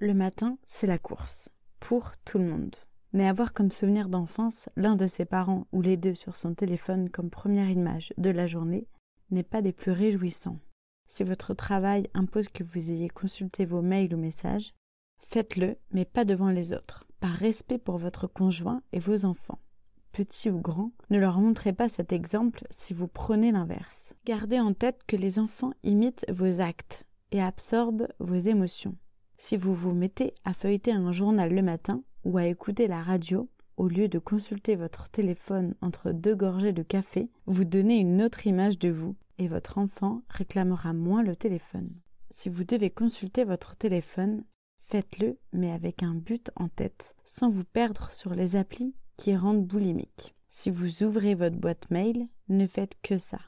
Le matin, c'est la course, pour tout le monde. Mais avoir comme souvenir d'enfance l'un de ses parents ou les deux sur son téléphone comme première image de la journée n'est pas des plus réjouissants. Si votre travail impose que vous ayez consulté vos mails ou messages, faites-le, mais pas devant les autres, par respect pour votre conjoint et vos enfants. Petits ou grands, ne leur montrez pas cet exemple si vous prenez l'inverse. Gardez en tête que les enfants imitent vos actes et absorbent vos émotions. Si vous vous mettez à feuilleter un journal le matin ou à écouter la radio, au lieu de consulter votre téléphone entre deux gorgées de café, vous donnez une autre image de vous et votre enfant réclamera moins le téléphone. Si vous devez consulter votre téléphone, faites-le mais avec un but en tête, sans vous perdre sur les applis qui rendent boulimique. Si vous ouvrez votre boîte mail, ne faites que ça.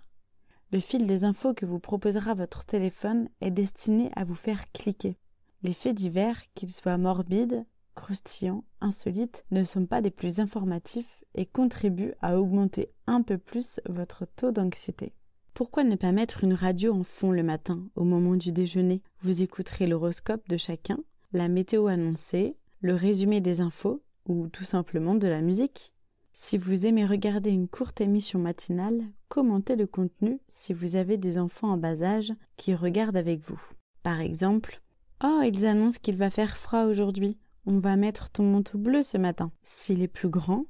Le fil des infos que vous proposera votre téléphone est destiné à vous faire cliquer. Les faits divers, qu'ils soient morbides, croustillants, insolites, ne sont pas des plus informatifs et contribuent à augmenter un peu plus votre taux d'anxiété. Pourquoi ne pas mettre une radio en fond le matin, au moment du déjeuner? Vous écouterez l'horoscope de chacun, la météo annoncée, le résumé des infos, ou tout simplement de la musique. Si vous aimez regarder une courte émission matinale, commentez le contenu si vous avez des enfants en bas âge qui regardent avec vous. Par exemple, Oh, ils annoncent qu'il va faire froid aujourd'hui. On va mettre ton manteau bleu ce matin. S'il est plus grand,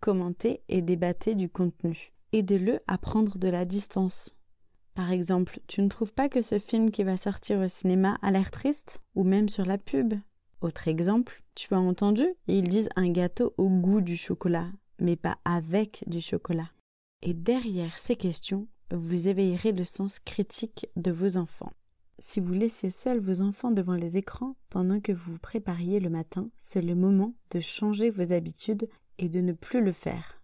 commentez et débattez du contenu. Aidez-le à prendre de la distance. Par exemple, tu ne trouves pas que ce film qui va sortir au cinéma a l'air triste Ou même sur la pub? Autre exemple, tu as entendu? Ils disent un gâteau au goût du chocolat, mais pas avec du chocolat. Et derrière ces questions, vous éveillerez le sens critique de vos enfants. Si vous laissiez seuls vos enfants devant les écrans pendant que vous vous prépariez le matin, c'est le moment de changer vos habitudes et de ne plus le faire.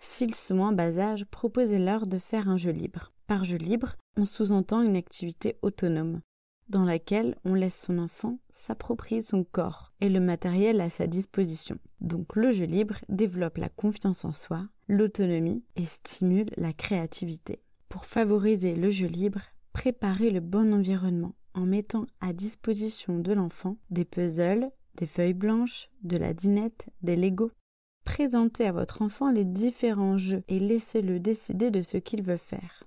S'ils sont en bas âge, proposez-leur de faire un jeu libre. Par jeu libre, on sous-entend une activité autonome, dans laquelle on laisse son enfant s'approprier son corps et le matériel à sa disposition. Donc le jeu libre développe la confiance en soi, l'autonomie et stimule la créativité. Pour favoriser le jeu libre, Préparez le bon environnement en mettant à disposition de l'enfant des puzzles, des feuilles blanches, de la dinette, des Legos. Présentez à votre enfant les différents jeux et laissez-le décider de ce qu'il veut faire.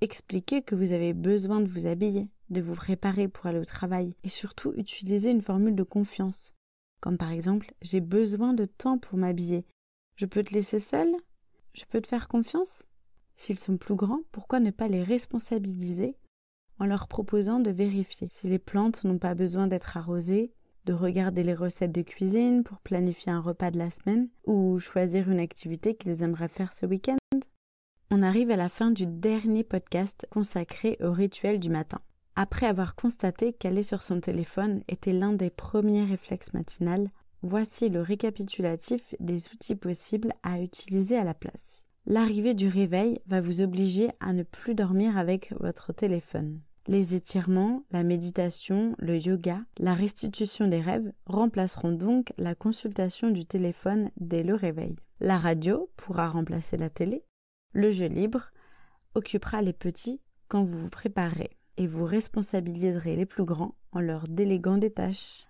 Expliquez que vous avez besoin de vous habiller, de vous préparer pour aller au travail et surtout utilisez une formule de confiance. Comme par exemple, j'ai besoin de temps pour m'habiller. Je peux te laisser seul Je peux te faire confiance? S'ils sont plus grands, pourquoi ne pas les responsabiliser en leur proposant de vérifier si les plantes n'ont pas besoin d'être arrosées, de regarder les recettes de cuisine pour planifier un repas de la semaine ou choisir une activité qu'ils aimeraient faire ce week-end? On arrive à la fin du dernier podcast consacré au rituel du matin. Après avoir constaté qu'aller sur son téléphone était l'un des premiers réflexes matinales, voici le récapitulatif des outils possibles à utiliser à la place. L'arrivée du réveil va vous obliger à ne plus dormir avec votre téléphone. Les étirements, la méditation, le yoga, la restitution des rêves remplaceront donc la consultation du téléphone dès le réveil. La radio pourra remplacer la télé. Le jeu libre occupera les petits quand vous vous préparerez et vous responsabiliserez les plus grands en leur déléguant des tâches.